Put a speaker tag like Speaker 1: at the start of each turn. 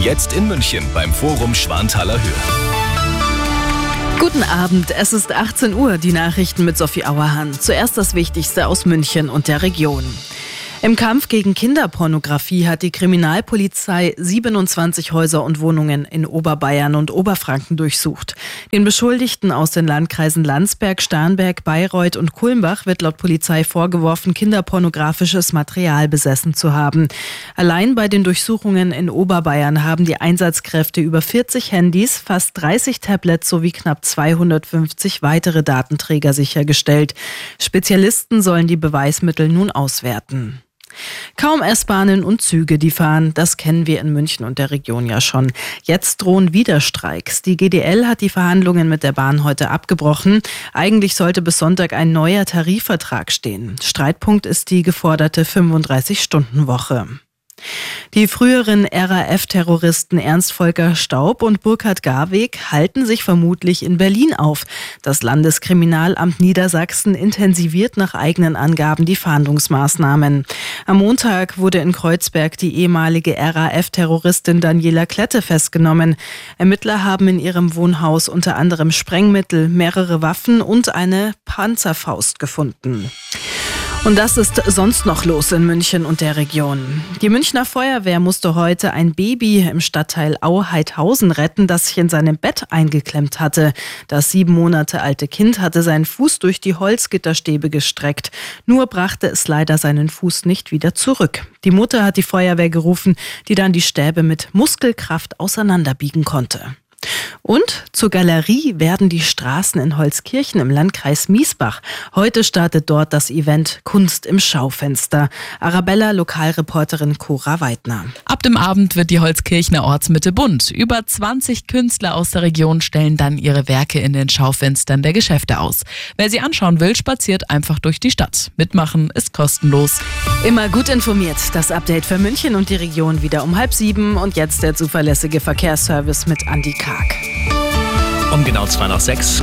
Speaker 1: Jetzt in München beim Forum Schwanthaler Höhe.
Speaker 2: Guten Abend, es ist 18 Uhr, die Nachrichten mit Sophie Auerhahn. Zuerst das Wichtigste aus München und der Region. Im Kampf gegen Kinderpornografie hat die Kriminalpolizei 27 Häuser und Wohnungen in Oberbayern und Oberfranken durchsucht. Den Beschuldigten aus den Landkreisen Landsberg, Starnberg, Bayreuth und Kulmbach wird laut Polizei vorgeworfen, kinderpornografisches Material besessen zu haben. Allein bei den Durchsuchungen in Oberbayern haben die Einsatzkräfte über 40 Handys, fast 30 Tablets sowie knapp 250 weitere Datenträger sichergestellt. Spezialisten sollen die Beweismittel nun auswerten. Kaum S-Bahnen und Züge, die fahren, das kennen wir in München und der Region ja schon. Jetzt drohen wieder Streiks. Die GDL hat die Verhandlungen mit der Bahn heute abgebrochen. Eigentlich sollte bis Sonntag ein neuer Tarifvertrag stehen. Streitpunkt ist die geforderte 35-Stunden-Woche. Die früheren RAF-Terroristen Ernst Volker Staub und Burkhard Garweg halten sich vermutlich in Berlin auf. Das Landeskriminalamt Niedersachsen intensiviert nach eigenen Angaben die Fahndungsmaßnahmen. Am Montag wurde in Kreuzberg die ehemalige RAF-Terroristin Daniela Klette festgenommen. Ermittler haben in ihrem Wohnhaus unter anderem Sprengmittel, mehrere Waffen und eine Panzerfaust gefunden. Und das ist sonst noch los in München und der Region. Die Münchner Feuerwehr musste heute ein Baby im Stadtteil Auheidhausen retten, das sich in seinem Bett eingeklemmt hatte. Das sieben Monate alte Kind hatte seinen Fuß durch die Holzgitterstäbe gestreckt. Nur brachte es leider seinen Fuß nicht wieder zurück. Die Mutter hat die Feuerwehr gerufen, die dann die Stäbe mit Muskelkraft auseinanderbiegen konnte. Und zur Galerie werden die Straßen in Holzkirchen im Landkreis Miesbach. Heute startet dort das Event Kunst im Schaufenster. Arabella, Lokalreporterin Cora Weidner.
Speaker 3: Ab dem Abend wird die Holzkirchner Ortsmitte bunt. Über 20 Künstler aus der Region stellen dann ihre Werke in den Schaufenstern der Geschäfte aus. Wer sie anschauen will, spaziert einfach durch die Stadt. Mitmachen ist kostenlos.
Speaker 2: Immer gut informiert. Das Update für München und die Region wieder um halb sieben. Und jetzt der zuverlässige Verkehrsservice mit Andi Karg.
Speaker 1: Um genau zwei nach sechs.